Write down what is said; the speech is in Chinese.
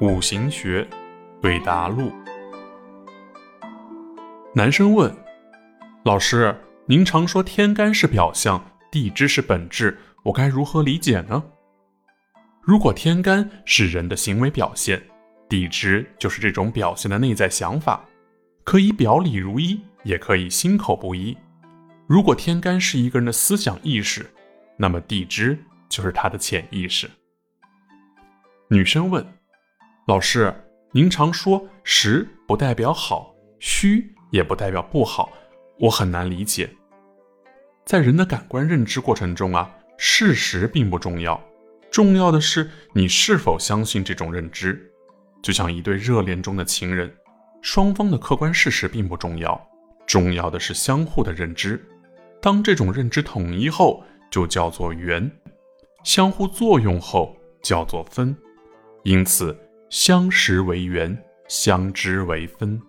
五行学对答录。男生问：“老师，您常说天干是表象，地支是本质，我该如何理解呢？”如果天干是人的行为表现，地支就是这种表现的内在想法，可以表里如一，也可以心口不一。如果天干是一个人的思想意识，那么地支就是他的潜意识。女生问：“老师，您常说实不代表好，虚也不代表不好，我很难理解。在人的感官认知过程中啊，事实并不重要，重要的是你是否相信这种认知。就像一对热恋中的情人，双方的客观事实并不重要，重要的是相互的认知。”当这种认知统一后，就叫做圆；相互作用后，叫做分。因此，相识为缘，相知为分。